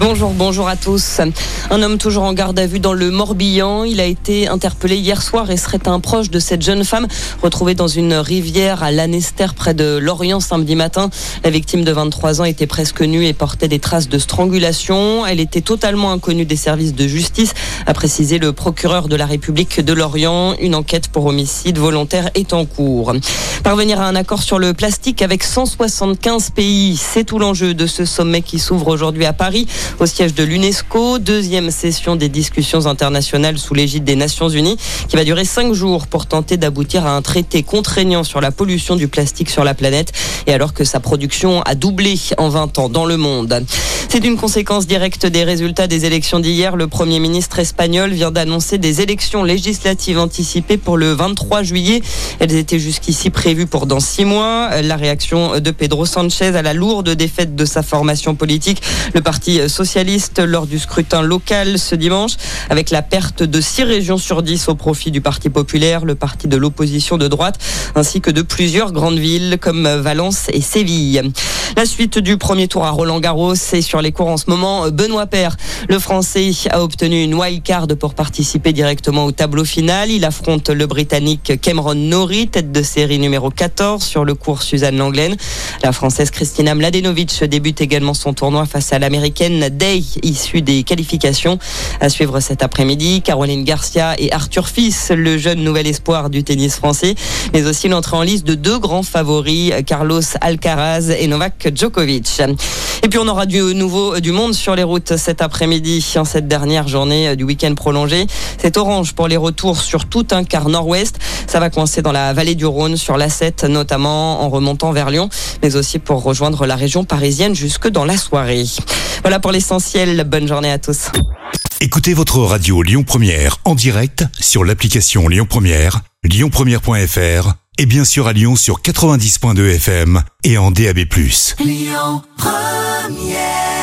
Bonjour, bonjour à tous. Un homme toujours en garde à vue dans le Morbihan. Il a été interpellé hier soir et serait un proche de cette jeune femme retrouvée dans une rivière à Lanester près de Lorient samedi matin. La victime de 23 ans était presque nue et portait des traces de strangulation. Elle était totalement inconnue des services de justice, a précisé le procureur de la République de Lorient. Une enquête pour homicide volontaire est en cours. Parvenir à un accord sur le plastique avec 175 pays, c'est tout l'enjeu de ce sommet qui s'ouvre aujourd'hui à Paris au siège de l'UNESCO. Deuxième session des discussions internationales sous l'égide des Nations Unies qui va durer cinq jours pour tenter d'aboutir à un traité contraignant sur la pollution du plastique sur la planète et alors que sa production a doublé en 20 ans dans le monde. C'est une conséquence directe des résultats des élections d'hier. Le Premier ministre espagnol vient d'annoncer des élections législatives anticipées pour le 23 juillet. Elles étaient jusqu'ici prévues pour dans six mois. La réaction de Pedro Sanchez à la lourde défaite de sa formation politique, le Parti socialiste, lors du scrutin local ce dimanche, avec la perte de six régions sur dix au profit du Parti populaire, le parti de l'opposition de droite, ainsi que de plusieurs grandes villes comme Valence et Séville. La suite du premier tour à Roland Garros, c'est sur les cours en ce moment. Benoît Père, le Français, a obtenu une wildcard pour participer directement au tableau final. Il affronte le Britannique Cameron Norrie, tête de série numéro 14 sur le cours Suzanne Langlaine. La Française Christina Mladenovic débute également son tournoi face à l'Américaine Day, issue des qualifications. À suivre cet après-midi, Caroline Garcia et Arthur Fils, le jeune nouvel espoir du tennis français, mais aussi l'entrée en liste de deux grands favoris, Carlos Alcaraz et Novak Djokovic. Et puis on aura du nouveau du monde sur les routes cet après-midi, en cette dernière journée du week-end prolongé. C'est orange pour les retours sur tout un quart nord-ouest. Ça va coincer dans la vallée du Rhône, sur l'A7 notamment, en remontant vers Lyon, mais aussi pour rejoindre la région parisienne jusque dans la soirée. Voilà pour l'essentiel. Bonne journée à tous. Écoutez votre radio Lyon Première en direct sur l'application Lyon Première, lyonpremière.fr et bien sûr à Lyon sur 90.2 FM et en DAB+. Lyon Première